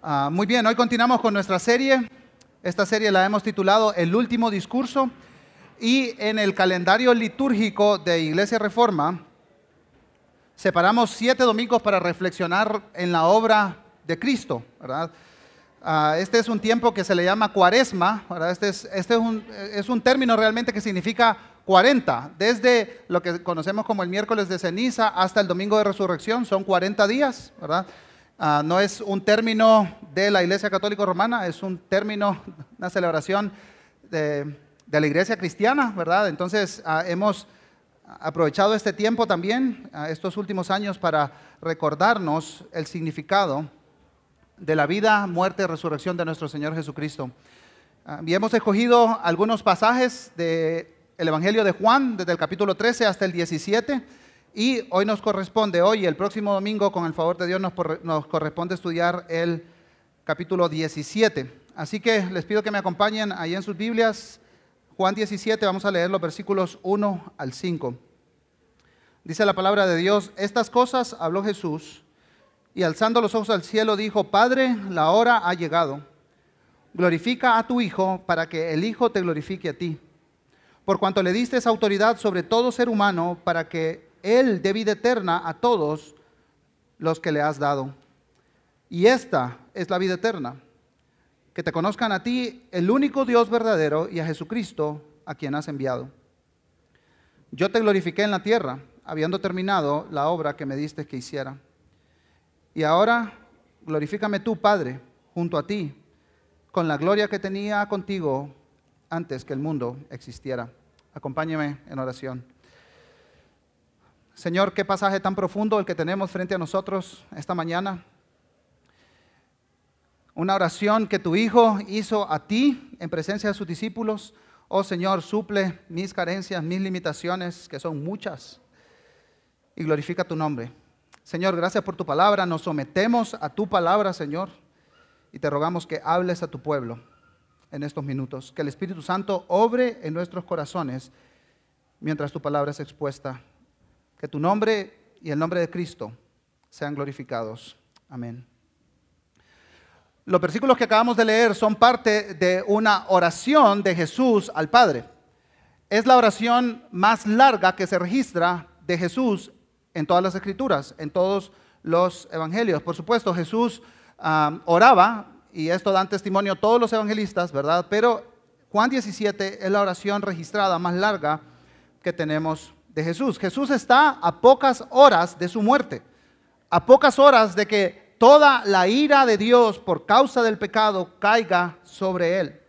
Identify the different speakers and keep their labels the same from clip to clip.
Speaker 1: Ah, muy bien, hoy continuamos con nuestra serie. Esta serie la hemos titulado El último discurso y en el calendario litúrgico de Iglesia Reforma separamos siete domingos para reflexionar en la obra de Cristo, ¿verdad? Ah, este es un tiempo que se le llama cuaresma, ¿verdad? Este, es, este es, un, es un término realmente que significa 40, desde lo que conocemos como el miércoles de ceniza hasta el domingo de resurrección, son 40 días, ¿verdad? Ah, no es un término de la Iglesia Católica Romana, es un término, una celebración de, la Iglesia Cristiana, ¿verdad? Entonces ah, hemos aprovechado este tiempo también, ah, estos últimos años, para recordarnos el significado de la vida, muerte y resurrección de nuestro Señor Jesucristo. y hemos escogido algunos pasajes de el Evangelio de Juan, desde el capítulo 13 hasta el 17. Y hoy nos corresponde, hoy el próximo domingo, con el favor de Dios, nos, corresponde estudiar el capítulo 17. Así que les pido que me acompañen ahí en sus Biblias. Juan 17, vamos a leer los versículos 1 al 5. Dice la palabra de Dios, estas cosas habló Jesús y alzando los ojos al cielo dijo, Padre, la hora ha llegado. Glorifica a tu Hijo para que el Hijo te glorifique a ti por cuanto le diste esa autoridad sobre todo ser humano para que Él dé vida eterna a todos los que le has dado. Y esta es la vida eterna, que te conozcan a ti, el único Dios verdadero, y a Jesucristo, a quien has enviado. Yo te glorifiqué en la tierra, habiendo terminado la obra que me diste que hiciera. Y ahora glorifícame tú, Padre, junto a ti, con la gloria que tenía contigo antes que el mundo existiera. Acompáñeme en oración. Señor, qué pasaje tan profundo el que tenemos frente a nosotros esta mañana. Una oración que tu Hijo hizo a ti en presencia de sus discípulos. Oh Señor, suple mis carencias, mis limitaciones, que son muchas, y glorifica tu nombre. Señor, gracias por tu palabra. Nos sometemos a tu palabra, Señor, y te rogamos que hables a tu pueblo en estos minutos. Que el Espíritu Santo obre en nuestros corazones mientras tu palabra es expuesta. Que tu nombre y el nombre de Cristo sean glorificados. Amén. Los versículos que acabamos de leer son parte de una oración de Jesús al Padre. Es la oración más larga que se registra de Jesús en todas las escrituras, en todos los evangelios. Por supuesto, Jesús ah, oraba y esto dan testimonio todos los evangelistas, ¿verdad? Pero Juan 17 es la oración registrada más larga que tenemos de Jesús. Jesús está a pocas horas de su muerte, a pocas horas de que toda la ira de Dios por causa del pecado caiga sobre él.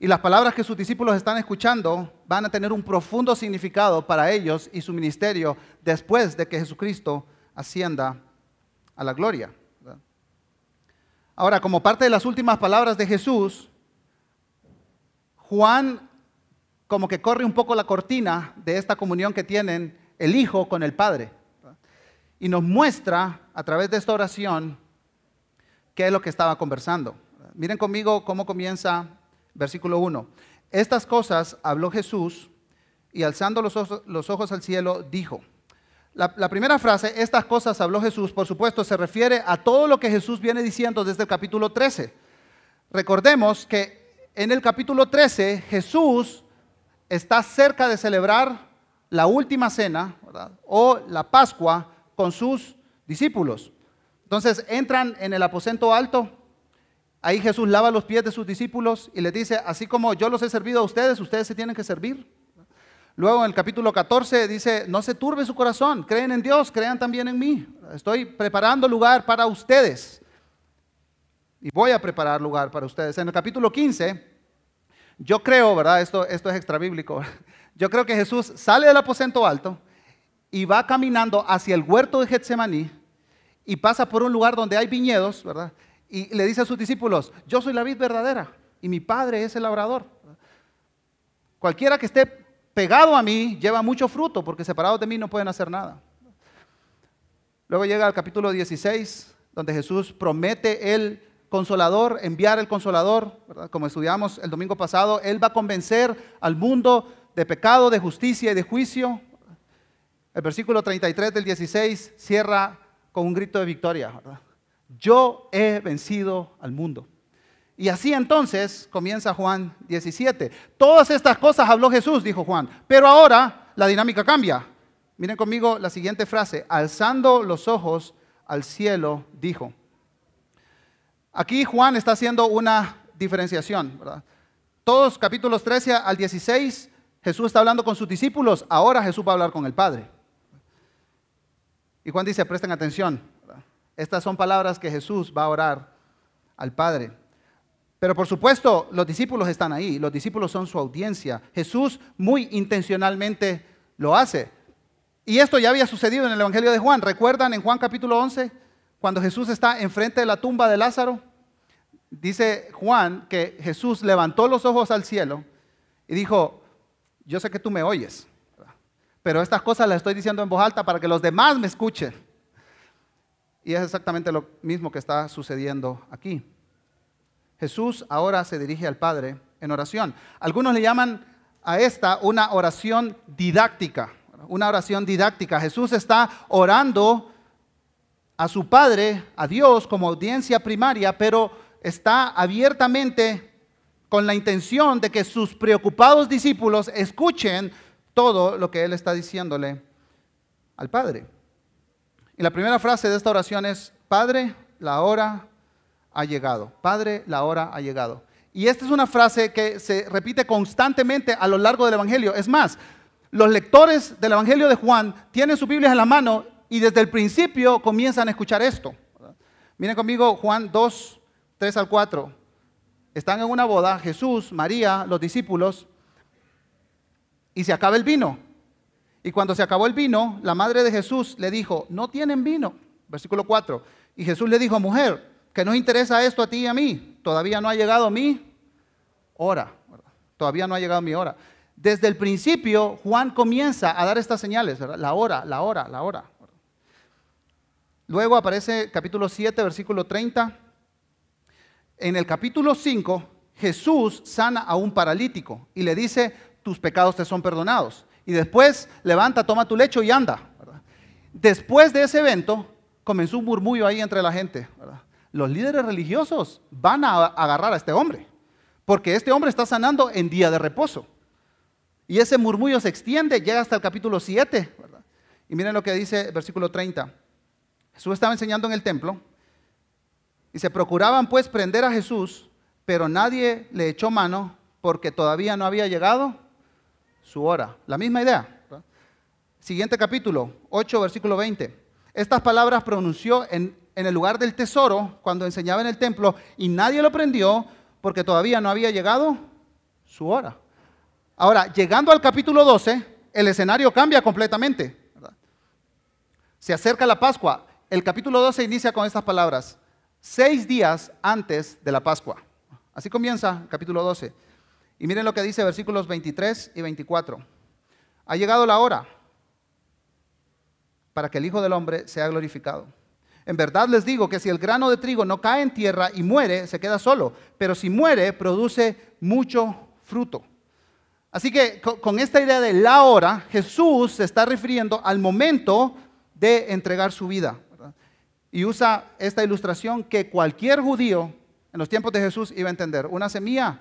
Speaker 1: Y las palabras que sus discípulos están escuchando van a tener un profundo significado para ellos y su ministerio después de que Jesucristo ascienda a la gloria. Ahora, como parte de las últimas palabras de Jesús, Juan como que corre un poco la cortina de esta comunión que tienen el Hijo con el Padre. Y nos muestra a través de esta oración qué es lo que estaba conversando. Miren conmigo cómo comienza versículo 1. Estas cosas habló Jesús y alzando los ojos, los ojos al cielo dijo. La, primera frase, estas cosas habló Jesús, por supuesto, se refiere a todo lo que Jesús viene diciendo desde el capítulo 13. Recordemos que en el capítulo 13 Jesús está cerca de celebrar la última cena o la Pascua con sus discípulos. Entonces entran en el aposento alto, ahí Jesús lava los pies de sus discípulos y les dice, así como yo los he servido a ustedes, ustedes se tienen que servir. Luego en el capítulo 14 dice, no se turbe su corazón, creen en Dios, crean también en mí. Estoy preparando lugar para ustedes. Y voy a preparar lugar para ustedes. En el capítulo 15, yo creo, ¿verdad? Esto, esto es extra bíblico. Yo creo que Jesús sale del aposento alto y va caminando hacia el huerto de Getsemaní y pasa por un lugar donde hay viñedos, ¿verdad? Y le dice a sus discípulos, yo soy la vid verdadera y mi padre es el labrador. Cualquiera que esté pegado a mí lleva mucho fruto, porque separados de mí no pueden hacer nada. Luego llega al capítulo 16, donde Jesús promete el consolador, enviar el consolador, como estudiamos el domingo pasado, Él va a convencer al mundo de pecado, de justicia y de juicio. El versículo 33 del 16 cierra con un grito de victoria. yo he vencido al mundo. Y así entonces comienza Juan 17. Todas estas cosas habló Jesús, dijo Juan, pero ahora la dinámica cambia. Miren conmigo la siguiente frase, alzando los ojos al cielo, dijo. Aquí Juan está haciendo una diferenciación. Todos capítulos 13 al 16, Jesús está hablando con sus discípulos, ahora Jesús va a hablar con el Padre. Y Juan dice, presten atención, estas son palabras que Jesús va a orar al Padre. Pero por supuesto, los discípulos están ahí, los discípulos son su audiencia. Jesús muy intencionalmente lo hace. Y esto ya había sucedido en el Evangelio de Juan. ¿Recuerdan en Juan capítulo 11, cuando Jesús está enfrente de la tumba de Lázaro? Dice Juan que Jesús levantó los ojos al cielo y dijo, yo sé que tú me oyes, pero estas cosas las estoy diciendo en voz alta para que los demás me escuchen. Y es exactamente lo mismo que está sucediendo aquí. Jesús ahora se dirige al Padre en oración. Algunos le llaman a esta una oración didáctica, una oración didáctica. Jesús está orando a su Padre, a Dios como audiencia primaria, pero está abiertamente con la intención de que sus preocupados discípulos escuchen todo lo que Él está diciéndole al Padre. Y la primera frase de esta oración es, Padre, la hora ha llegado. Padre, la hora ha llegado. Y esta es una frase que se repite constantemente a lo largo del Evangelio. Es más, los lectores del Evangelio de Juan tienen sus Biblias en la mano y desde el principio comienzan a escuchar esto. Miren conmigo Juan 2, 3 al 4. Están en una boda, Jesús, María, los discípulos, y se acaba el vino. Y cuando se acabó el vino, la madre de Jesús le dijo, no tienen vino. Versículo 4. Y Jesús le dijo, mujer, que nos interesa esto a ti y a mí. Todavía no ha llegado mi hora. Todavía no ha llegado mi hora. Desde el principio, Juan comienza a dar estas señales, la hora, la hora, la hora. Luego aparece capítulo 7, versículo 30. En el capítulo 5, Jesús sana a un paralítico y le dice, tus pecados te son perdonados. Y después levanta, toma tu lecho y anda. Después de ese evento, comenzó un murmullo ahí entre la gente. los líderes religiosos van a agarrar a este hombre, porque este hombre está sanando en día de reposo. Y ese murmullo se extiende, llega hasta el capítulo 7. Y miren lo que dice el versículo 30. Jesús estaba enseñando en el templo y se procuraban pues prender a Jesús, pero nadie le echó mano porque todavía no había llegado su hora. La misma idea. Siguiente capítulo, 8, versículo 20. Estas palabras pronunció en en el lugar del tesoro cuando enseñaba en el templo y nadie lo prendió porque todavía no había llegado su hora. Ahora, llegando al capítulo 12, el escenario cambia completamente. Se acerca la Pascua. El capítulo 12 inicia con estas palabras, seis días antes de la Pascua. Así comienza el capítulo 12. Y miren lo que dice versículos 23 y 24. Ha llegado la hora para que el Hijo del Hombre sea glorificado. En verdad les digo que si el grano de trigo no cae en tierra y muere, se queda solo, pero si muere, produce mucho fruto. Así que con esta idea de la hora, Jesús se está refiriendo al momento de entregar su vida. Y usa esta ilustración que cualquier judío en los tiempos de Jesús iba a entender. Una semilla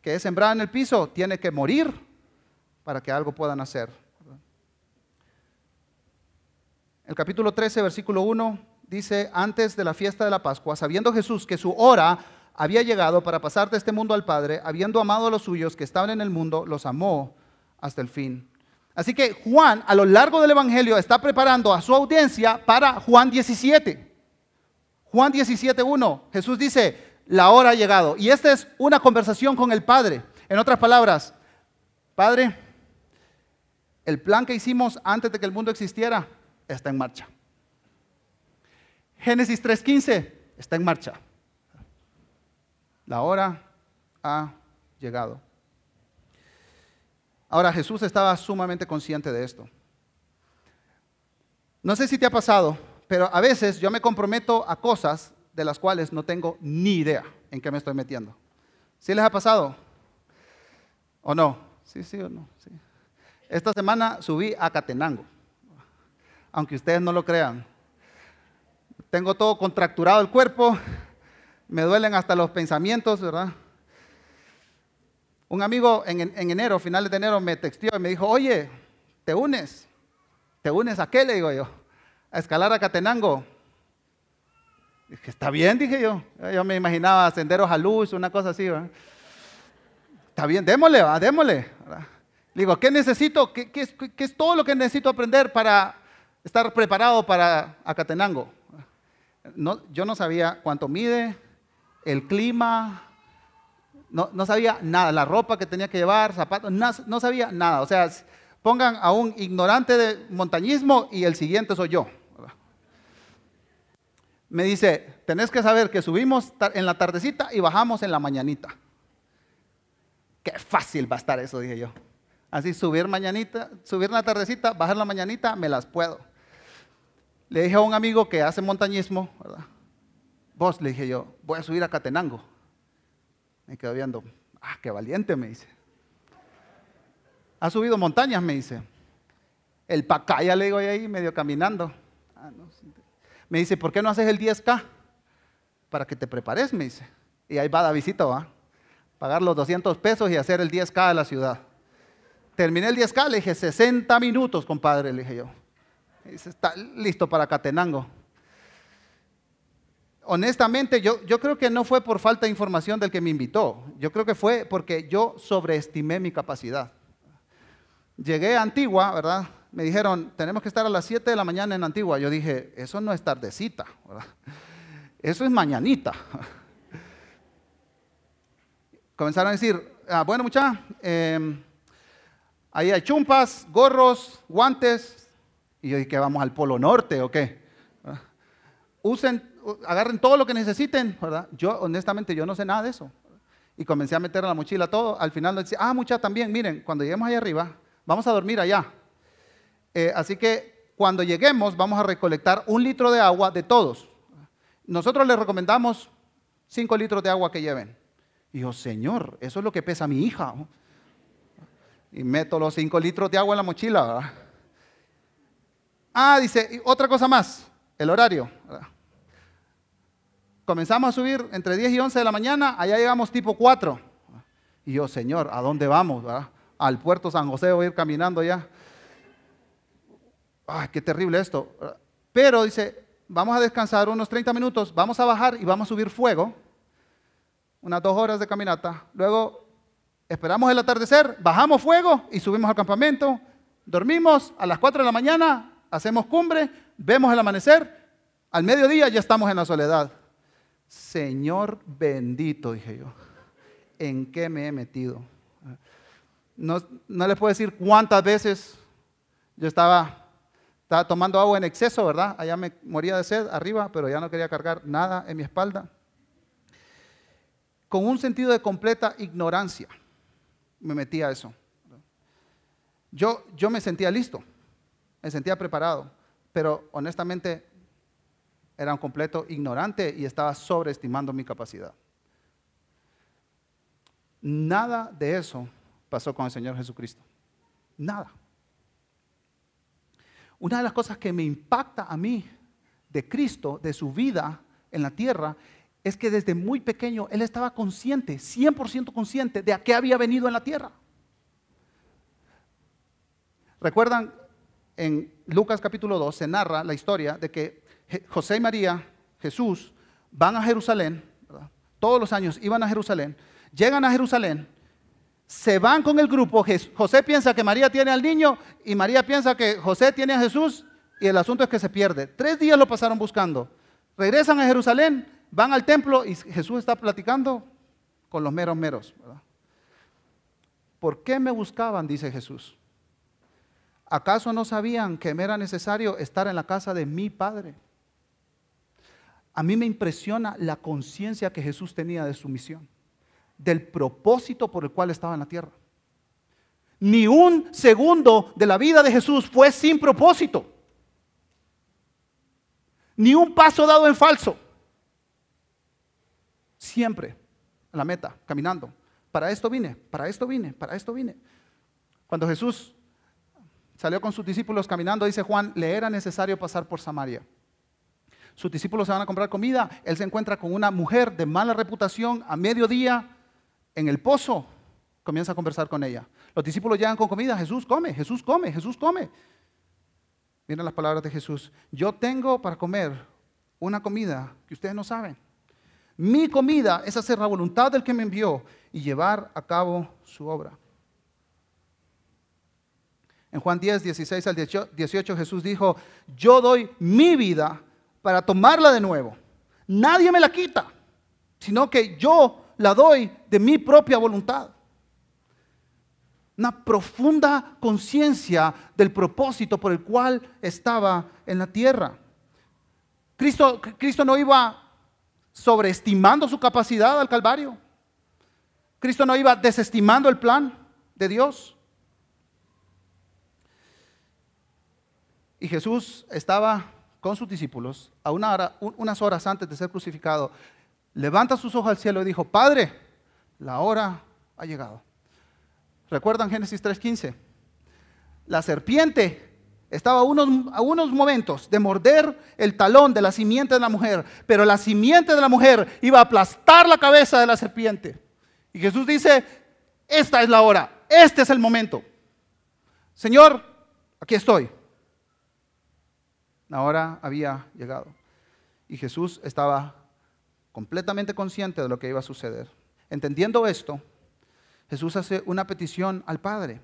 Speaker 1: que es sembrada en el piso tiene que morir para que algo pueda nacer. El capítulo 13, versículo 1 dice, antes de la fiesta de la Pascua, sabiendo Jesús que su hora había llegado para pasar de este mundo al Padre, habiendo amado a los suyos que estaban en el mundo, los amó hasta el fin. Así que Juan, a lo largo del Evangelio, está preparando a su audiencia para Juan 17. Juan 17.1, Jesús dice, la hora ha llegado. Y esta es una conversación con el Padre. En otras palabras, Padre, el plan que hicimos antes de que el mundo existiera está en marcha. Génesis 3.15 está en marcha. La hora ha llegado. Ahora Jesús estaba sumamente consciente de esto. No sé si te ha pasado, pero a veces yo me comprometo a cosas de las cuales no tengo ni idea en qué me estoy metiendo. ¿Sí les ha pasado? ¿O no? Sí, sí o no. Sí. Esta semana subí a Catenango, aunque ustedes no lo crean. tengo todo contracturado el cuerpo, me duelen hasta los pensamientos, ¿verdad? Un amigo en, en enero, finales de enero, me textió y me dijo, oye, ¿te unes? ¿Te unes a qué? Le digo yo, a escalar a Catenango. Dije, está bien, dije yo. Yo me imaginaba senderos a luz, una cosa así. ¿verdad? Está bien, démosle, démosle. Le digo, ¿qué necesito? ¿Qué, qué, ¿Qué, es, todo lo que necesito aprender para estar preparado para Acatenango? Yo no sabía cuánto mide, el clima, no, no, sabía nada, la ropa que tenía que llevar, zapatos, no, no sabía nada. O sea, pongan a un ignorante de montañismo y el siguiente soy yo. Me dice, tenés que saber que subimos en la tardecita y bajamos en la mañanita. Qué fácil va a estar eso, dije yo. Así subir mañanita, subir en la tardecita, bajar la mañanita, me las puedo. Le dije a un amigo que hace montañismo. Vos, le dije yo, voy a subir a Catenango. Me quedo viendo, ah, qué valiente, me dice. Ha subido montañas, me dice. El Pacaya, le digo ahí, medio caminando. Ah, no, me dice, ¿por qué no haces el 10K? Para que te prepares, me dice. Y ahí va la visita, va. Pagar los 200 pesos y hacer el 10K de la ciudad. Terminé el 10K, le dije, 60 minutos, compadre, le dije yo. Me dice, está listo para Catenango. Honestamente, yo, creo que no fue por falta de información del que me invitó. Yo creo que fue porque yo sobreestimé mi capacidad. Llegué a Antigua, ¿verdad? Me dijeron, tenemos que estar a las 7 de la mañana en Antigua. Yo dije, eso no es tardecita, ¿verdad? Eso es mañanita. Comenzaron a decir, ah, bueno muchachos, eh, Ahí hay chumpas, gorros, guantes. Y yo dije, ¿vamos al Polo Norte o qué? Usen, agarren todo lo que necesiten, ¿verdad? Yo, honestamente, yo no sé nada de eso. Y comencé a meter en la mochila todo. Al final decía, ah, mucha también, miren, cuando lleguemos allá arriba, vamos a dormir allá. Eh, así que cuando lleguemos, vamos a recolectar un litro de agua de todos. Nosotros les recomendamos cinco litros de agua que lleven. Y yo, Señor, eso es lo que pesa mi hija y meto los 5 litros de agua en la mochila. ¿verdad? Ah, dice, otra cosa más, el horario. ¿verdad? Comenzamos a subir entre 10 y 11 de la mañana, allá llegamos tipo 4. Y yo, Señor, ¿a dónde vamos? Al puerto San José voy a ir caminando ya. Ay, qué terrible esto. Pero dice, vamos a descansar unos 30 minutos, vamos a bajar y vamos a subir fuego. Unas dos horas de caminata. Luego esperamos el atardecer, bajamos fuego y subimos al campamento, dormimos a las 4 de la mañana, hacemos cumbre, vemos el amanecer, al mediodía ya estamos en la soledad. Señor bendito, dije yo, ¿en qué me he metido? No, no les puedo decir cuántas veces yo estaba, estaba tomando agua en exceso, ¿verdad? Allá me moría de sed arriba, pero ya no quería cargar nada en mi espalda. Con un sentido de completa ignorancia me metí a eso. Yo, yo me sentía listo, me sentía preparado, pero honestamente era un completo ignorante y estaba sobreestimando mi capacidad. Nada de eso pasó con el Señor Jesucristo. Nada. Una de las cosas que me impacta a mí de Cristo, de su vida en la tierra, es que desde muy pequeño él estaba consciente, 100% consciente de a qué había venido en la tierra. ¿Recuerdan? En Lucas capítulo 2 se narra la historia de que José y María, Jesús, van a Jerusalén, todos los años iban a Jerusalén, llegan a Jerusalén, se van con el grupo, José piensa que María tiene al niño y María piensa que José tiene a Jesús y el asunto es que se pierde. Tres días lo pasaron buscando. Regresan a Jerusalén, van al templo y Jesús está platicando con los meros meros. ¿Por qué me buscaban? Dice Jesús. ¿Acaso no sabían que me era necesario estar en la casa de mi Padre? A mí me impresiona la conciencia que Jesús tenía de su misión, del propósito por el cual estaba en la tierra. Ni un segundo de la vida de Jesús fue sin propósito. Ni un paso dado en falso siempre la meta, caminando. Para esto vine, para esto vine, para esto vine. Cuando Jesús salió con sus discípulos caminando, dice Juan, le era necesario pasar por Samaria. Sus discípulos se van a comprar comida. Él se encuentra con una mujer de mala reputación a mediodía en el pozo. Comienza a conversar con ella. Los discípulos llegan con comida. Jesús come, Jesús come, Jesús come. Miren las palabras de Jesús. Yo tengo para comer una comida que ustedes no saben. Mi comida es hacer la voluntad del que me envió y llevar a cabo su obra. En Juan 10, 16 al 18 Jesús dijo, yo doy mi vida para tomarla de nuevo. Nadie me la quita, sino que yo la doy de mi propia voluntad. Una profunda conciencia del propósito por el cual estaba en la tierra. Cristo, Cristo no iba sobreestimando su capacidad al Calvario. Cristo no iba desestimando el plan de Dios. Y Jesús estaba con sus discípulos a una hora, unas horas antes de ser crucificado. Levanta sus ojos al cielo y dijo, Padre, la hora ha llegado. ¿Recuerdan Génesis 3.15? La serpiente estaba a unos, a unos momentos de morder el talón de la simiente de la mujer, pero la simiente de la mujer iba a aplastar la cabeza de la serpiente. Y Jesús dice, esta es la hora, este es el momento. Señor, aquí estoy la hora había llegado. Y Jesús estaba completamente consciente de lo que iba a suceder. Entendiendo esto, Jesús hace una petición al Padre.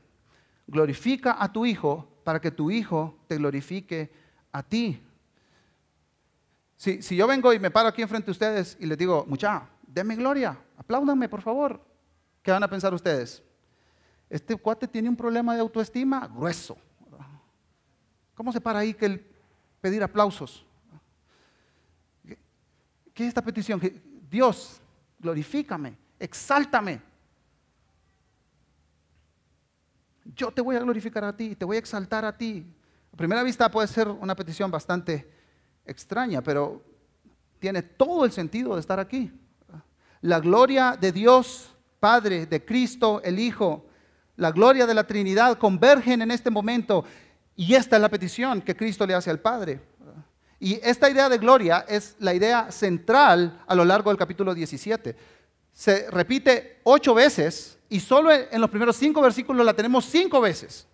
Speaker 1: Glorifica a tu Hijo para que tu Hijo te glorifique a ti. Si, si yo vengo y me paro aquí enfrente de ustedes y les digo, mucha, denme gloria, apláudanme por favor, ¿qué van a pensar ustedes? Este cuate tiene un problema de autoestima grueso. ¿Cómo se para ahí que el pedir aplausos. ¿Qué es esta petición? Dios, glorifícame, exáltame. Yo te voy a glorificar a ti, te voy a exaltar a ti. A primera vista puede ser una petición bastante extraña, pero tiene todo el sentido de estar aquí. La gloria de Dios, Padre, de Cristo, el Hijo, la gloria de la Trinidad convergen en este momento y esta es la petición que Cristo le hace al Padre. Y esta idea de gloria es la idea central a lo largo del capítulo 17. Se repite ocho veces y solo en los primeros cinco versículos la tenemos cinco veces.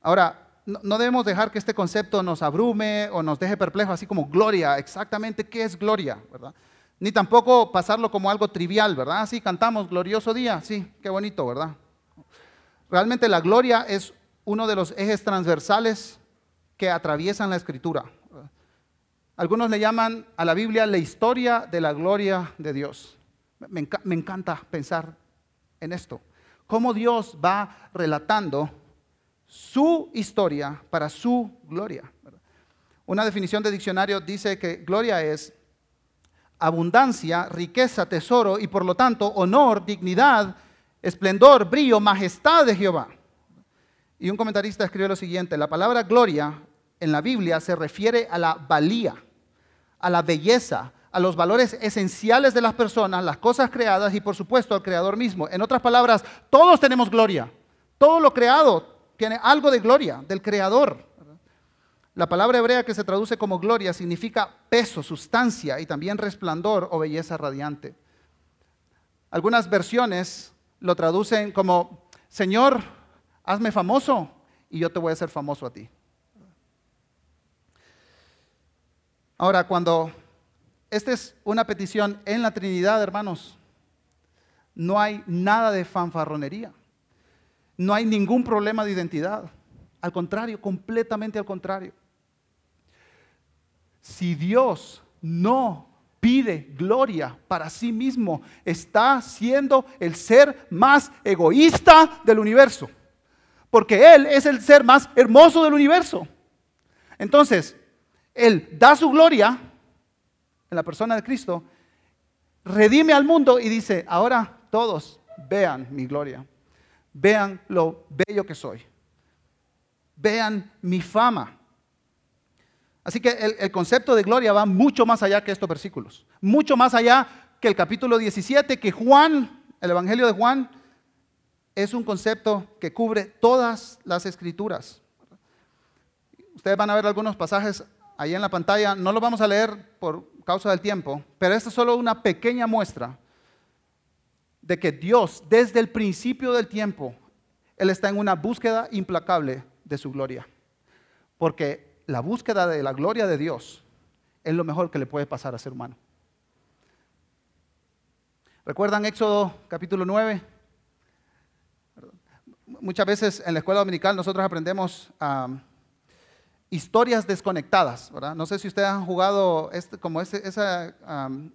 Speaker 1: Ahora, no debemos dejar que este concepto nos abrume o nos deje perplejos, así como gloria, exactamente qué es gloria, ¿verdad? Ni tampoco pasarlo como algo trivial, ¿verdad? Sí, cantamos glorioso día, sí, qué bonito, ¿verdad? Realmente la gloria es uno de los ejes transversales que atraviesan la escritura. Algunos le llaman a la Biblia la historia de la gloria de Dios. Me, encanta pensar en esto. Cómo Dios va relatando su historia para su gloria. Una definición de diccionario dice que gloria es abundancia, riqueza, tesoro y por lo tanto honor, dignidad, esplendor, brillo, majestad de Jehová. Y un comentarista escribe lo siguiente, la palabra gloria en la Biblia se refiere a la valía, a la belleza, a los valores esenciales de las personas, las cosas creadas y por supuesto al Creador mismo. En otras palabras, todos tenemos gloria. Todo lo creado tiene algo de gloria, del Creador. La palabra hebrea que se traduce como gloria significa peso, sustancia y también resplandor o belleza radiante. Algunas versiones lo traducen como, Señor, hazme famoso y yo te voy a hacer famoso a ti. Ahora, cuando esta es una petición en la Trinidad, hermanos, no hay nada de fanfarronería. No hay ningún problema de identidad. Al contrario, completamente al contrario. Si Dios no pide gloria para sí mismo, está siendo el ser más egoísta del universo. Porque Él es el ser más hermoso del universo. Entonces, Él da su gloria en la persona de Cristo, redime al mundo y dice, ahora todos vean mi gloria, vean lo bello que soy, vean mi fama, Así que el, concepto de gloria va mucho más allá que estos versículos, mucho más allá que el capítulo 17, que Juan, el Evangelio de Juan, es un concepto que cubre todas las escrituras. Ustedes van a ver algunos pasajes ahí en la pantalla, no lo vamos a leer por causa del tiempo, pero esta es solo una pequeña muestra de que Dios, desde el principio del tiempo, Él está en una búsqueda implacable de su gloria. Porque la búsqueda de la gloria de Dios es lo mejor que le puede pasar a ser humano. ¿Recuerdan Éxodo capítulo 9? Muchas veces en la escuela dominical nosotros aprendemos historias desconectadas, ¿verdad? No sé si ustedes han jugado este, como esa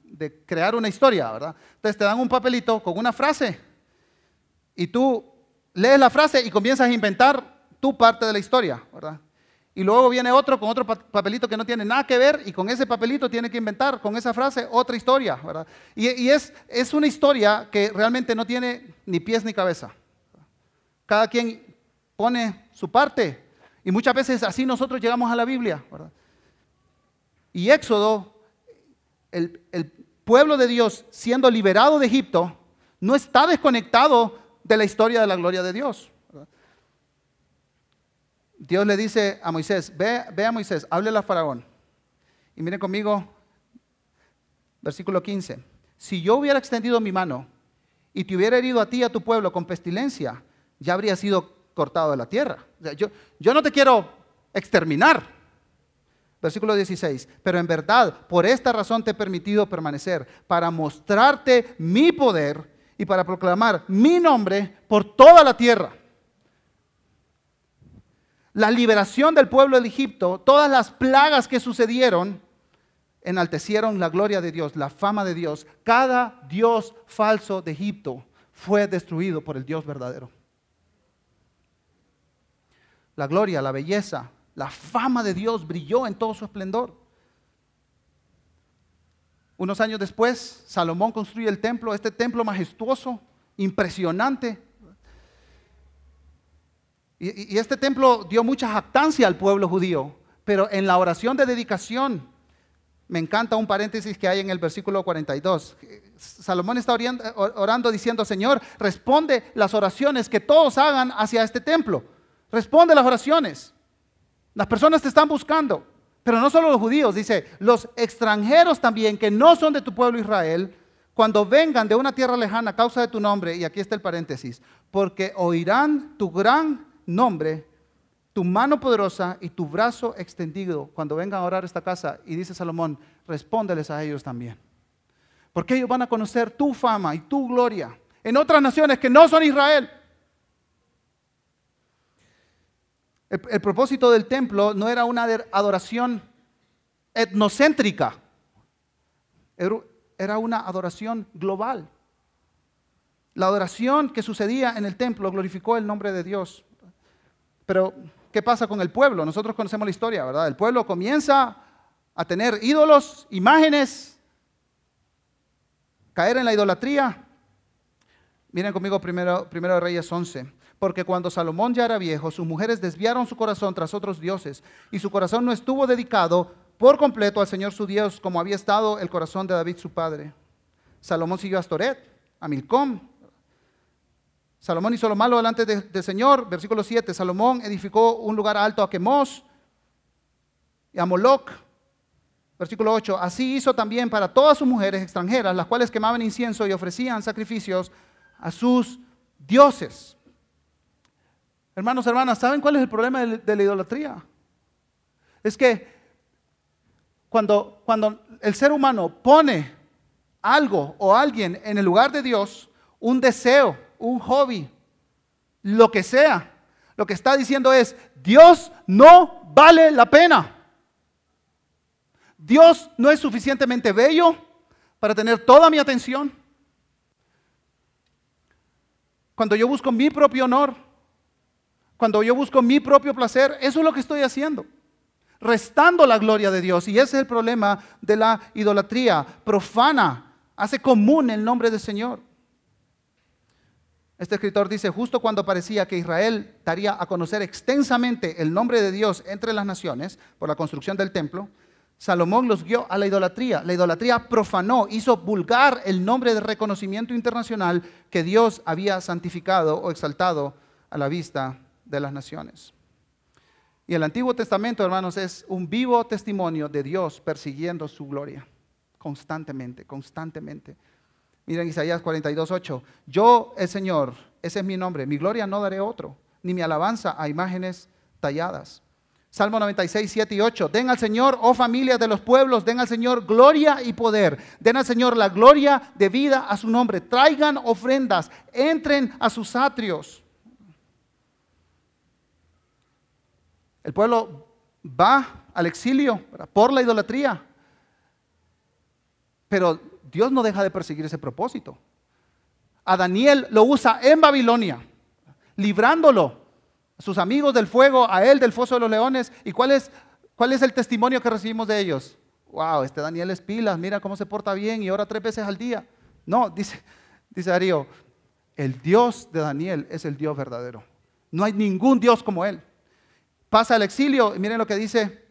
Speaker 1: de crear una historia, ¿verdad? Entonces te dan un papelito con una frase y tú lees la frase y comienzas a inventar tu parte de la historia, ¿verdad? Y luego viene otro con otro papelito que no tiene nada que ver y con ese papelito tiene que inventar con esa frase otra historia, ¿verdad? Y, es, es una historia que realmente no tiene ni pies ni cabeza. Cada quien pone su parte y muchas veces así nosotros llegamos a la Biblia, ¿verdad? Y Éxodo, el, el pueblo de Dios siendo liberado de Egipto, no está desconectado de la historia de la gloria de Dios. Dios le dice a Moisés, ve, a Moisés, háblele a Faraón. Y miren conmigo, versículo 15. Si yo hubiera extendido mi mano y te hubiera herido a ti y a tu pueblo con pestilencia, ya habría sido cortado de la tierra. yo, yo no te quiero exterminar. Versículo 16. Pero en verdad, por esta razón te he permitido permanecer, para mostrarte mi poder y para proclamar mi nombre por toda la tierra la liberación del pueblo de Egipto, todas las plagas que sucedieron, enaltecieron la gloria de Dios, la fama de Dios. Cada dios falso de Egipto fue destruido por el Dios verdadero. La gloria, la belleza, la fama de Dios brilló en todo su esplendor. Unos años después, Salomón construye el templo, este templo majestuoso, impresionante, y, este templo dio mucha jactancia al pueblo judío, pero en la oración de dedicación, me encanta un paréntesis que hay en el versículo 42. Salomón está orando diciendo, Señor, responde las oraciones que todos hagan hacia este templo. Responde las oraciones. Las personas te están buscando, pero no solo los judíos, dice, los extranjeros también que no son de tu pueblo Israel, cuando vengan de una tierra lejana a causa de tu nombre, y aquí está el paréntesis, porque oirán tu gran nombre, tu mano poderosa y tu brazo extendido cuando vengan a orar esta casa. Y dice Salomón, respóndeles a ellos también. Porque ellos van a conocer tu fama y tu gloria en otras naciones que no son Israel. El, el propósito del templo no era una adoración etnocéntrica, era una adoración global. La adoración que sucedía en el templo glorificó el nombre de Dios. Pero, ¿qué pasa con el pueblo? Nosotros conocemos la historia, ¿verdad? El pueblo comienza a tener ídolos, imágenes, caer en la idolatría. Miren conmigo primero, primero de Reyes 11. Porque cuando Salomón ya era viejo, sus mujeres desviaron su corazón tras otros dioses, y su corazón no estuvo dedicado por completo al Señor su Dios, como había estado el corazón de David su padre. Salomón siguió a Astoret, a Milcom, Salomón hizo lo malo delante del Señor. Versículo 7. Salomón edificó un lugar alto a Quemos y a Moloch. Versículo 8. Así hizo también para todas sus mujeres extranjeras, las cuales quemaban incienso y ofrecían sacrificios a sus dioses. Hermanos, hermanas, ¿saben cuál es el problema de la idolatría? Es que cuando, cuando el ser humano pone algo o alguien en el lugar de Dios, un deseo, un hobby, lo que sea. Lo que está diciendo es, Dios no vale la pena. Dios no es suficientemente bello para tener toda mi atención. Cuando yo busco mi propio honor, cuando yo busco mi propio placer, eso es lo que estoy haciendo. Restando la gloria de Dios. Y ese es el problema de la idolatría profana. Hace común el nombre del Señor. Este escritor dice, justo cuando parecía que Israel daría a conocer extensamente el nombre de Dios entre las naciones por la construcción del templo, Salomón los guió a la idolatría. La idolatría profanó, hizo vulgar el nombre de reconocimiento internacional que Dios había santificado o exaltado a la vista de las naciones. Y el Antiguo Testamento, hermanos, es un vivo testimonio de Dios persiguiendo su gloria, constantemente, constantemente. Miren Isaías 42, 8. Yo, el Señor, ese es mi nombre, mi gloria no daré otro, ni mi alabanza a imágenes talladas. Salmo 96, 7 y 8. Den al Señor, oh familias de los pueblos, den al Señor gloria y poder. Den al Señor la gloria de vida a su nombre. Traigan ofrendas, entren a sus atrios. El pueblo va al exilio por la idolatría. Pero Dios no deja de perseguir ese propósito. A Daniel lo usa en Babilonia, librándolo sus amigos del fuego, a él del foso de los leones. ¿Y cuál es, cuál es el testimonio que recibimos de ellos? Wow, este Daniel es pilas, mira cómo se porta bien y ora tres veces al día. No, dice, dice Darío, el Dios de Daniel es el Dios verdadero. No hay ningún Dios como él. Pasa al exilio y miren lo que dice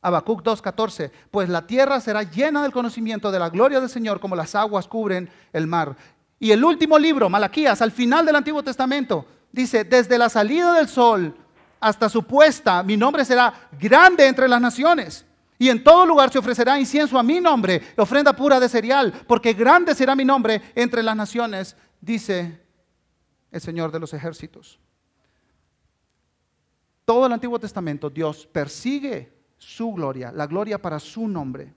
Speaker 1: Habacuc 2:14, pues la tierra será llena del conocimiento de la gloria del Señor como las aguas cubren el mar. Y el último libro, Malaquías, al final del Antiguo Testamento, dice, desde la salida del sol hasta su puesta, mi nombre será grande entre las naciones. Y en todo lugar se ofrecerá incienso a mi nombre, ofrenda pura de cereal, porque grande será mi nombre entre las naciones, dice el Señor de los ejércitos. Todo el Antiguo Testamento Dios persigue su gloria, la gloria para su nombre.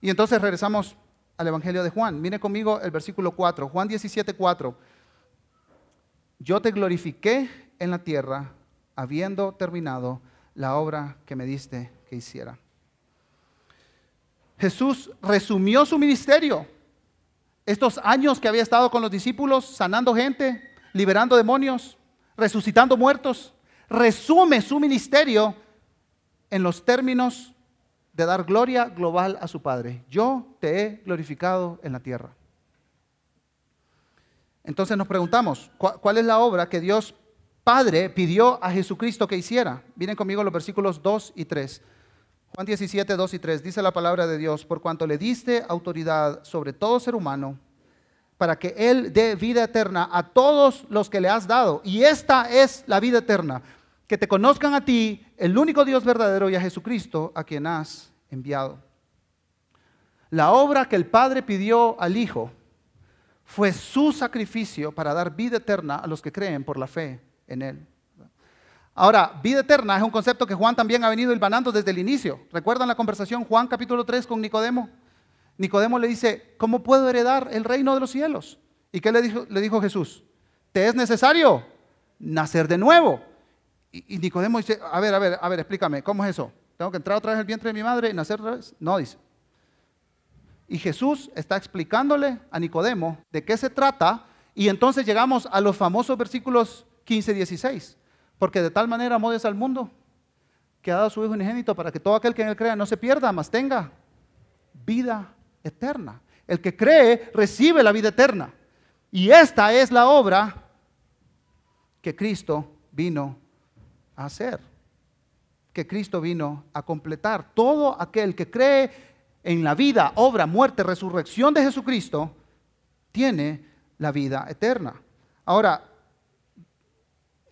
Speaker 1: Y entonces regresamos al Evangelio de Juan. Mire conmigo el versículo 4, Juan 17, 4 yo te glorifiqué en la tierra, habiendo terminado la obra que me diste que hiciera. Jesús resumió su ministerio. Estos años que había estado con los discípulos, sanando gente, liberando demonios, resucitando muertos, resume su ministerio en los términos de dar gloria global a su Padre. Yo te he glorificado en la tierra. Entonces nos preguntamos, ¿cuál es la obra que Dios Padre pidió a Jesucristo que hiciera? Miren conmigo los versículos 2 y 3. Juan 17, 2 y 3 dice la palabra de Dios, por cuanto le diste autoridad sobre todo ser humano, para que Él dé vida eterna a todos los que le has dado. Y esta es la vida eterna, que te conozcan a ti, el único Dios verdadero, y a Jesucristo, a quien has enviado. La obra que el Padre pidió al Hijo fue su sacrificio para dar vida eterna a los que creen por la fe en Él. Ahora, vida eterna es un concepto que Juan también ha venido hilvanando desde el inicio. ¿Recuerdan la conversación Juan capítulo 3 con Nicodemo? Nicodemo le dice, ¿cómo puedo heredar el reino de los cielos? ¿Y qué le dijo, le dijo Jesús? Te es necesario nacer de nuevo. Y, Nicodemo dice, a ver, a ver, a ver, explícame, ¿cómo es eso? ¿Tengo que entrar otra vez al vientre de mi madre y nacer otra vez? No, dice. Y Jesús está explicándole a Nicodemo de qué se trata. Y entonces llegamos a los famosos versículos 15 y 16. Porque de tal manera amó Dios al mundo que ha dado su Hijo unigénito para que todo aquel que en él crea no se pierda, mas tenga vida eterna. El que cree recibe la vida eterna. Y esta es la obra que Cristo vino hacer. Que Cristo vino a completar. Todo aquel que cree en la vida, obra, muerte, resurrección de Jesucristo, tiene la vida eterna. Ahora,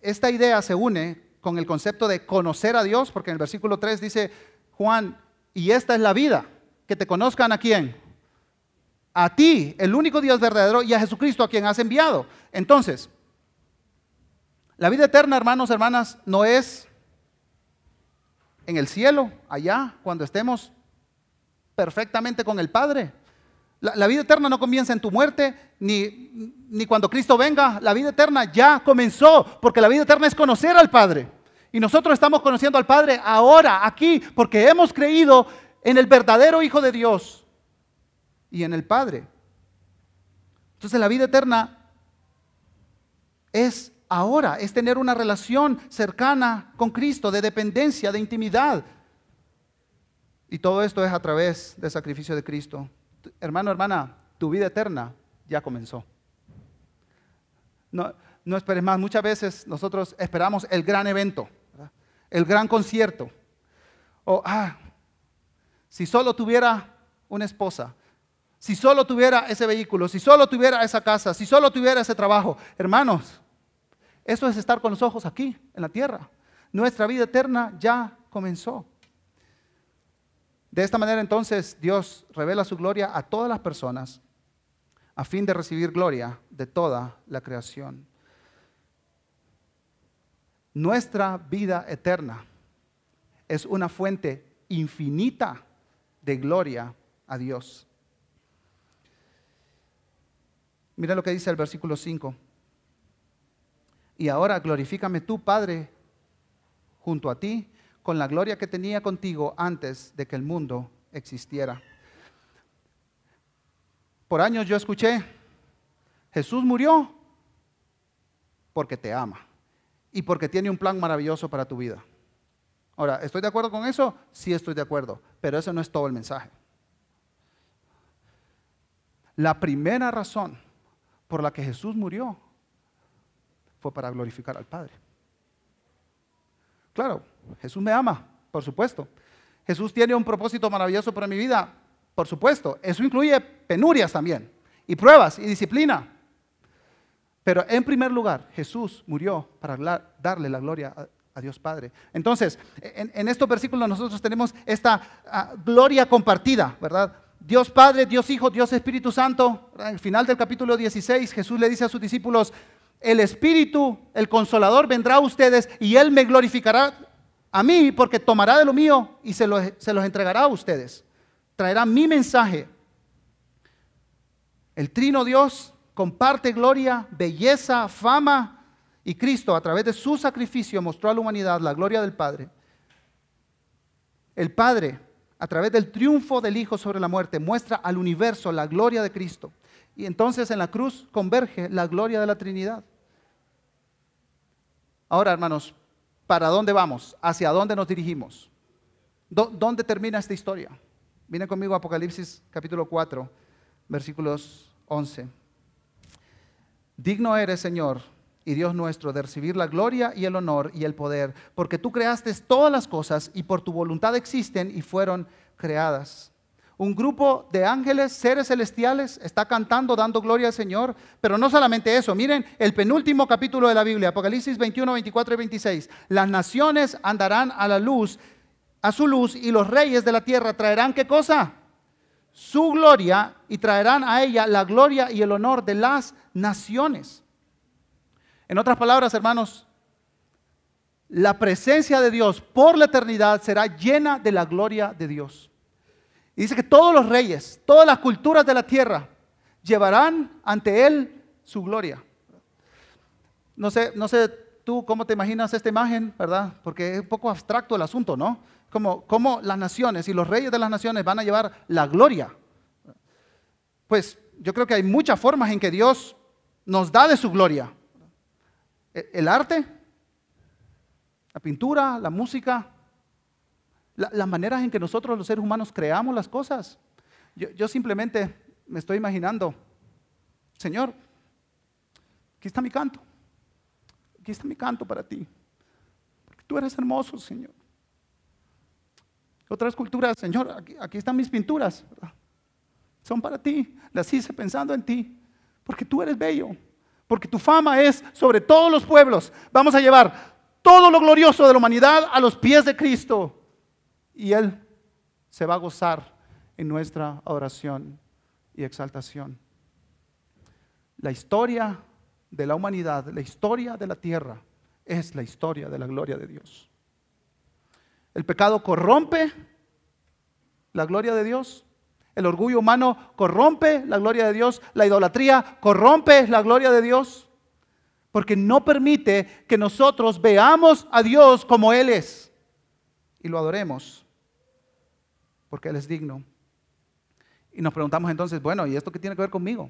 Speaker 1: esta idea se une con el concepto de conocer a Dios, porque en el versículo 3 dice Juan, y esta es la vida, que te conozcan a quién. A ti, el único Dios verdadero, y a Jesucristo a quien has enviado. Entonces, la vida eterna, hermanos, hermanas, no es en el cielo, allá, cuando estemos perfectamente con el Padre. La, vida eterna no comienza en tu muerte, ni, ni cuando Cristo venga. La vida eterna ya comenzó, porque la vida eterna es conocer al Padre. Y nosotros estamos conociendo al Padre ahora, aquí, porque hemos creído en el verdadero Hijo de Dios y en el Padre. Entonces la vida eterna es ahora, es tener una relación cercana con Cristo, de dependencia, de intimidad, y todo esto es a través del sacrificio de Cristo. Hermano, hermana, tu vida eterna ya comenzó. No, esperes más. Muchas veces nosotros esperamos el gran evento, el gran concierto. O, ah, si solo tuviera una esposa, si solo tuviera ese vehículo, si solo tuviera esa casa, si solo tuviera ese trabajo. Hermanos, eso es estar con los ojos aquí, en la tierra. nuestra vida eterna ya comenzó. De esta manera entonces Dios revela su gloria a todas las personas a fin de recibir gloria de toda la creación. Nuestra vida eterna es una fuente infinita de gloria a Dios. Mira lo que dice el versículo 5. Y ahora glorifícame tú, Padre, junto a ti, con la gloria que tenía contigo antes de que el mundo existiera. Por años yo escuché, Jesús murió porque te ama y porque tiene un plan maravilloso para tu vida. Ahora, ¿estoy de acuerdo con eso? Sí estoy de acuerdo, pero eso no es todo el mensaje. La primera razón por la que Jesús murió fue para glorificar al Padre. Claro, Jesús me ama, por supuesto. Jesús tiene un propósito maravilloso para mi vida, por supuesto. Eso incluye penurias también, y pruebas, y disciplina. Pero en primer lugar, Jesús murió para darle la gloria a, Dios Padre. Entonces, en, estos versículos nosotros tenemos esta ah, gloria compartida, ¿verdad? Dios Padre, Dios Hijo, Dios Espíritu Santo. Al final del capítulo 16, Jesús le dice a sus discípulos, el Espíritu, el Consolador, vendrá a ustedes y Él me glorificará a mí porque tomará de lo mío y se, se los entregará a ustedes. Traerá mi mensaje. El Trino Dios comparte gloria, belleza, fama y Cristo a través de su sacrificio mostró a la humanidad la gloria del Padre. El Padre, a través del triunfo del Hijo sobre la muerte, muestra al universo la gloria de Cristo. Y entonces en la cruz converge la gloria de la Trinidad. Ahora, hermanos, ¿para dónde vamos? ¿Hacia dónde nos dirigimos? ¿Dónde termina esta historia? Viene conmigo a Apocalipsis capítulo 4, versículos 11. Digno eres, Señor, y Dios nuestro, de recibir la gloria y el honor y el poder, porque tú creaste todas las cosas y por tu voluntad existen y fueron creadas. Un grupo de ángeles, seres celestiales, está cantando, dando gloria al Señor. Pero no solamente eso, miren el penúltimo capítulo de la Biblia, Apocalipsis 21, 24 y 26. Las naciones andarán a la luz, a su luz, y los reyes de la tierra traerán qué cosa? Su gloria y traerán a ella la gloria y el honor de las naciones. En otras palabras, hermanos, la presencia de Dios por la eternidad será llena de la gloria de Dios. Y dice que todos los reyes, todas las culturas de la tierra llevarán ante Él su gloria. No sé, no sé tú cómo te imaginas esta imagen, ¿verdad? Porque es un poco abstracto el asunto, ¿no? Como, como las naciones y los reyes de las naciones van a llevar la gloria. Pues yo creo que hay muchas formas en que Dios nos da de su gloria. E, el arte, la pintura, la música, las maneras en que nosotros los seres humanos creamos las cosas. Yo, simplemente me estoy imaginando, Señor, aquí está mi canto, aquí está mi canto para ti, tú eres hermoso, Señor. Otras culturas, Señor, aquí, están mis pinturas, son para ti, las hice pensando en ti, porque tú eres bello, porque tu fama es sobre todos los pueblos. Vamos a llevar todo lo glorioso de la humanidad a los pies de Cristo y Él se va a gozar en nuestra adoración y exaltación. La historia de la humanidad, la historia de la tierra, es la historia de la gloria de Dios. El pecado corrompe la gloria de Dios. El orgullo humano corrompe la gloria de Dios. La idolatría corrompe la gloria de Dios. Porque no permite que nosotros veamos a Dios como Él es y lo adoremos porque Él es digno. Y nos preguntamos entonces, bueno, ¿y esto qué tiene que ver conmigo?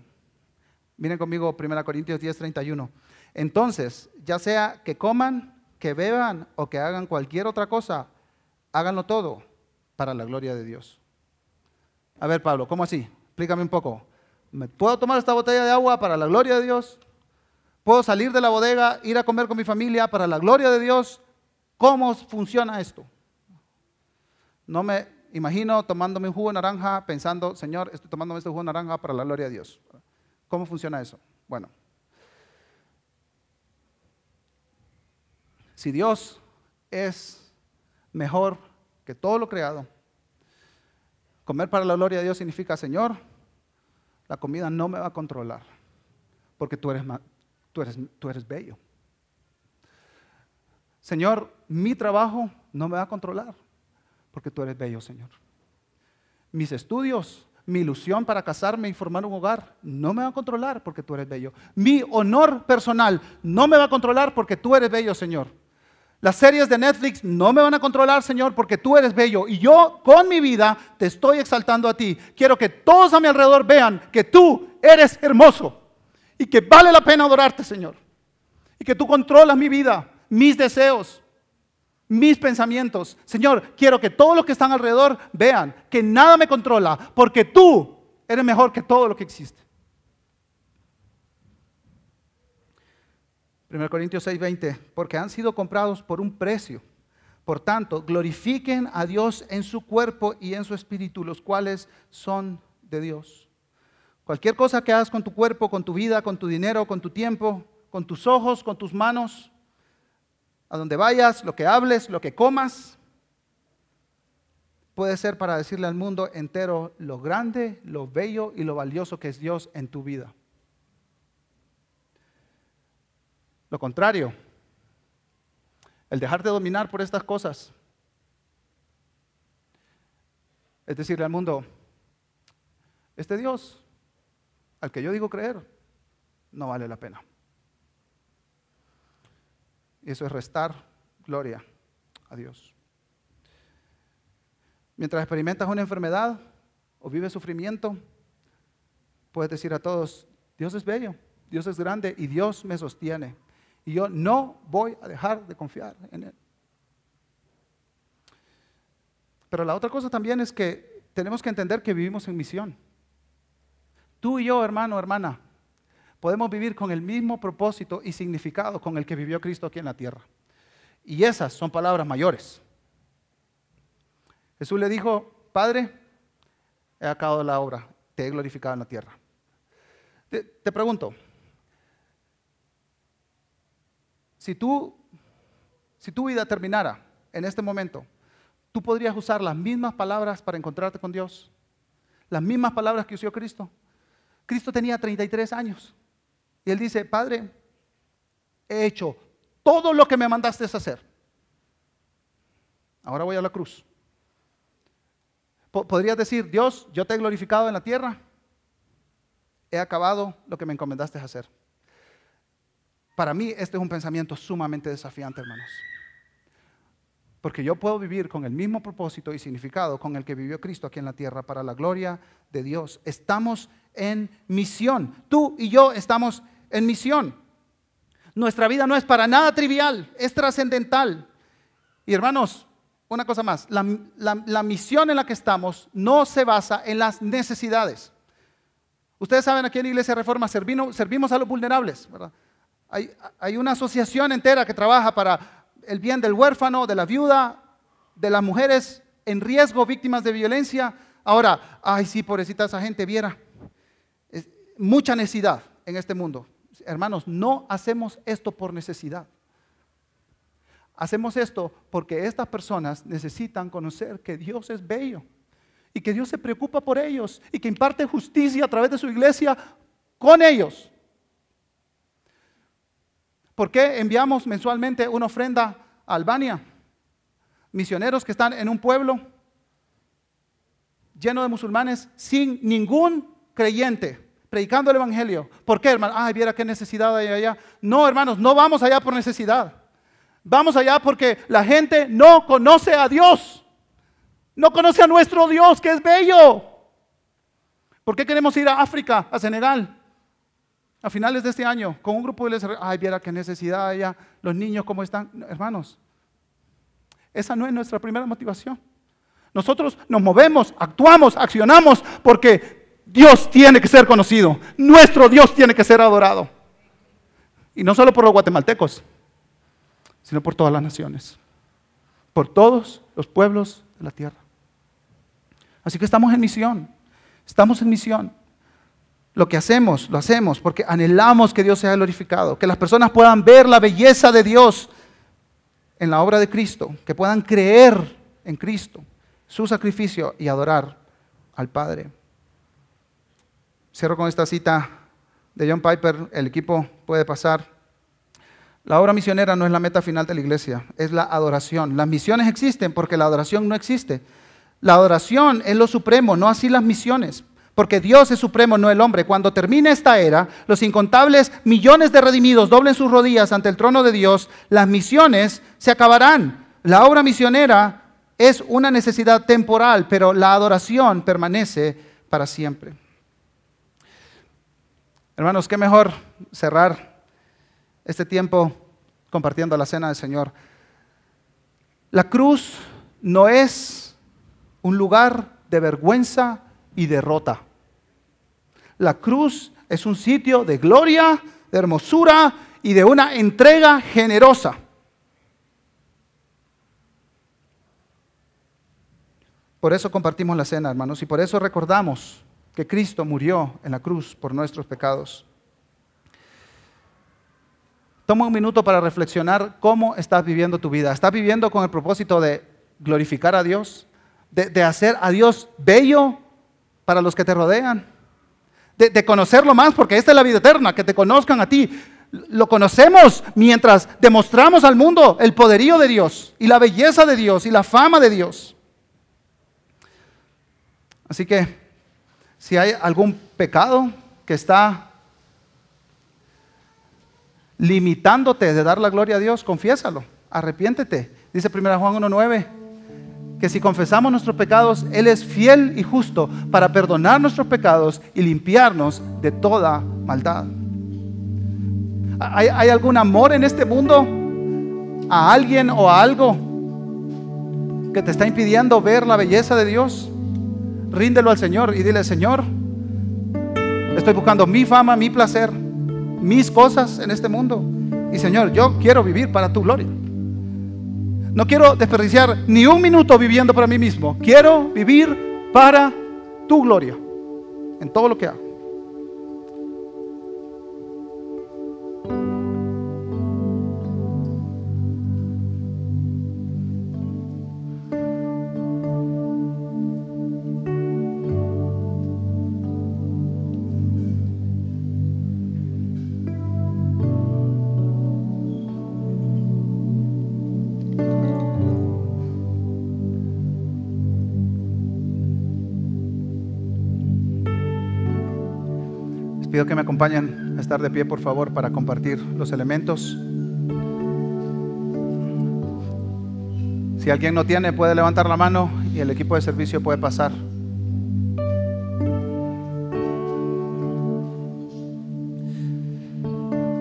Speaker 1: Miren conmigo 1 Corintios 10, 31. Entonces, ya sea que coman, que beban o que hagan cualquier otra cosa, háganlo todo para la gloria de Dios. A ver, Pablo, ¿cómo así? Explícame un poco. ¿Me puedo tomar esta botella de agua para la gloria de Dios? ¿Puedo salir de la bodega, ir a comer con mi familia para la gloria de Dios? ¿Cómo funciona esto? No me imagino tomándome un jugo de naranja pensando, Señor, estoy tomándome este jugo de naranja para la gloria de Dios. ¿Cómo funciona eso? Bueno, si Dios es mejor que todo lo creado. Comer para la gloria de Dios significa, Señor, la comida no me va a controlar, porque tú eres, tú eres, tú eres bello. Señor, mi trabajo no me va a controlar, porque tú eres bello, Señor. Mis estudios, mi ilusión para casarme y formar un hogar, no me va a controlar, porque tú eres bello. Mi honor personal no me va a controlar, porque tú eres bello, Señor. Las series de Netflix no me van a controlar, Señor, porque tú eres bello. Y yo con mi vida te estoy exaltando a ti. Quiero que todos a mi alrededor vean que tú eres hermoso y que vale la pena adorarte, Señor. Y que tú controlas mi vida, mis deseos, mis pensamientos. Señor, quiero que todos los que están alrededor vean que nada me controla, porque tú eres mejor que todo lo que existe. 1 Corintios 6:20, porque han sido comprados por un precio. Por tanto, glorifiquen a Dios en su cuerpo y en su espíritu, los cuales son de Dios. Cualquier cosa que hagas con tu cuerpo, con tu vida, con tu dinero, con tu tiempo, con tus ojos, con tus manos, a donde vayas, lo que hables, lo que comas, puede ser para decirle al mundo entero lo grande, lo bello y lo valioso que es Dios en tu vida. Lo contrario, el dejarte dominar por estas cosas, es decirle al mundo, este Dios al que yo digo creer, no vale la pena. Eso es restar gloria a Dios. Mientras experimentas una enfermedad o vives sufrimiento, puedes decir a todos, Dios es bello, Dios es grande y Dios me sostiene. Y yo no voy a dejar de confiar en Él. Pero la otra cosa también es que tenemos que entender que vivimos en misión. Tú y yo, hermano, hermana, podemos vivir con el mismo propósito y significado con el que vivió Cristo aquí en la tierra. Y esas son palabras mayores. Jesús le dijo, Padre, he acabado la obra, te he glorificado en la tierra. Te, pregunto, Si tú, si tu vida terminara en este momento, ¿tú podrías usar las mismas palabras para encontrarte con Dios? Las mismas palabras que usó Cristo. Cristo tenía 33 años. Y él dice, Padre, he hecho todo lo que me mandaste hacer. Ahora voy a la cruz. Podrías decir, Dios, yo te he glorificado en la tierra. He acabado lo que me encomendaste hacer. Para mí este es un pensamiento sumamente desafiante, hermanos. Porque yo puedo vivir con el mismo propósito y significado con el que vivió Cristo aquí en la tierra para la gloria de Dios. Estamos en misión. Tú y yo estamos en misión. Nuestra vida no es para nada trivial, es trascendental. Y hermanos, una cosa más, la, misión en la que estamos no se basa en las necesidades. Ustedes saben aquí en Iglesia Reforma servimos, a los vulnerables, ¿verdad? Hay, una asociación entera que trabaja para el bien del huérfano, de la viuda, de las mujeres en riesgo, víctimas de violencia. Ahora, ay, sí, pobrecita esa gente, viera. mucha necesidad en este mundo. Hermanos, no hacemos esto por necesidad. Hacemos esto porque estas personas necesitan conocer que Dios es bello y que Dios se preocupa por ellos y que imparte justicia a través de su iglesia con ellos. ¿Por qué enviamos mensualmente una ofrenda a Albania? Misioneros que están en un pueblo lleno de musulmanes sin ningún creyente predicando el evangelio. ¿Por qué, hermano? Ay, viera qué necesidad hay allá. No, hermanos, no vamos allá por necesidad. Vamos allá porque la gente no conoce a Dios. No conoce a nuestro Dios, que es bello. ¿Por qué queremos ir a África, a Senegal? a finales de este año con un grupo de iglesia, ay, viera qué necesidad hay, los niños cómo están. Hermanos, esa no es nuestra primera motivación. Nosotros nos movemos, actuamos, accionamos porque Dios tiene que ser conocido. Nuestro Dios tiene que ser adorado. Y no solo por los guatemaltecos, sino por todas las naciones. Por todos los pueblos de la tierra. Así que estamos en misión. Estamos en misión. Lo que hacemos, lo hacemos porque anhelamos que Dios sea glorificado, que las personas puedan ver la belleza de Dios en la obra de Cristo, que puedan creer en Cristo, su sacrificio y adorar al Padre. Cierro con esta cita de John Piper, el equipo puede pasar. La obra misionera no es la meta final de la iglesia, es la adoración. Las misiones existen porque la adoración no existe. La adoración es lo supremo, no así las misiones, porque Dios es supremo, no el hombre. Cuando termine esta era, los incontables millones de redimidos doblen sus rodillas ante el trono de Dios, las misiones se acabarán. La obra misionera es una necesidad temporal, pero la adoración permanece para siempre. Hermanos, qué mejor cerrar este tiempo compartiendo la cena del Señor. La cruz no es un lugar de vergüenza y derrota. La cruz es un sitio de gloria, de hermosura y de una entrega generosa. Por eso compartimos la cena, hermanos, y por eso recordamos que Cristo murió en la cruz por nuestros pecados. Toma un minuto para reflexionar cómo estás viviendo tu vida. ¿Estás viviendo con el propósito de glorificar a Dios? ¿De, hacer a Dios bello para los que te rodean? De, de conocerlo más, porque esta es la vida eterna, que te conozcan a ti. Lo conocemos mientras demostramos al mundo el poderío de Dios y la belleza de Dios y la fama de Dios. Así que si hay algún pecado que está limitándote de dar la gloria a Dios, confiésalo, arrepiéntete. Dice 1 Juan 1.9 que si confesamos nuestros pecados, Él es fiel y justo para perdonar nuestros pecados y limpiarnos de toda maldad. ¿Hay, ¿Hay, algún amor en este mundo a alguien o a algo que te está impidiendo ver la belleza de Dios? Ríndelo al Señor y dile, Señor, estoy buscando mi fama, mi placer, mis cosas en este mundo. Y Señor, yo quiero vivir para tu gloria. No quiero desperdiciar ni un minuto viviendo para mí mismo. Quiero vivir para tu gloria en todo lo que hago. Pido que me acompañen a estar de pie, por favor, para compartir los elementos. Si alguien no tiene, puede levantar la mano y el equipo de servicio puede pasar.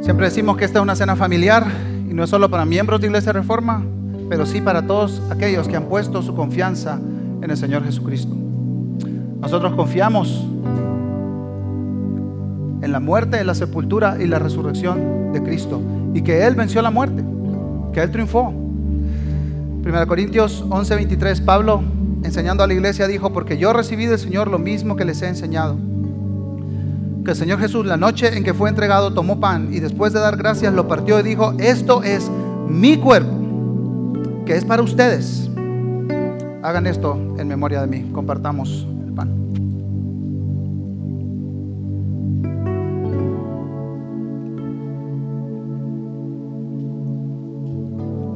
Speaker 1: Siempre decimos que esta es una cena familiar y no es solo para miembros de Iglesia Reforma, pero sí para todos aquellos que han puesto su confianza en el Señor Jesucristo. Nosotros confiamos en la muerte, en la sepultura y la resurrección de Cristo. Y que Él venció la muerte, que Él triunfó. 1 Corintios 11:23, Pablo enseñando a la iglesia dijo, porque yo recibí del Señor lo mismo que les he enseñado. Que el Señor Jesús la noche en que fue entregado tomó pan y después de dar gracias lo partió y dijo, esto es mi cuerpo, que es para ustedes. Hagan esto en memoria de mí, compartamos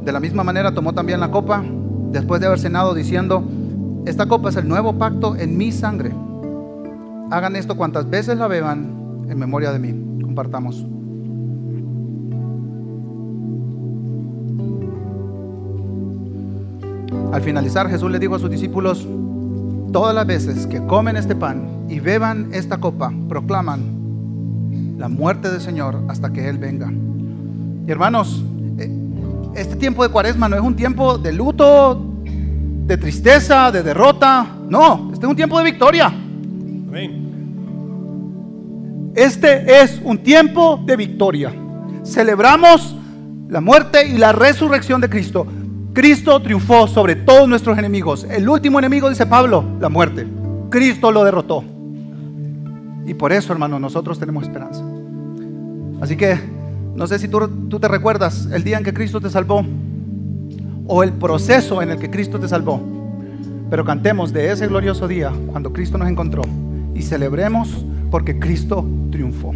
Speaker 1: De la misma manera tomó también la copa después de haber cenado diciendo, esta copa es el nuevo pacto en mi sangre. Hagan esto cuantas veces la beban en memoria de mí. Compartamos. Al finalizar, Jesús le dijo a sus discípulos, todas las veces que comen este pan y beban esta copa, proclaman la muerte del Señor hasta que Él venga. Y hermanos, este tiempo de cuaresma no es un tiempo de luto, de tristeza, de derrota. No, este es un tiempo de victoria. Este es un tiempo de victoria. Celebramos la muerte y la resurrección de Cristo. Cristo triunfó sobre todos nuestros enemigos. El último enemigo, dice Pablo, la muerte. Cristo lo derrotó. Y por eso, hermano, nosotros tenemos esperanza. Así que no sé si tú, te recuerdas el día en que Cristo te salvó. o el proceso en el que Cristo te salvó. Pero cantemos de ese glorioso día cuando Cristo nos encontró y celebremos porque Cristo triunfó.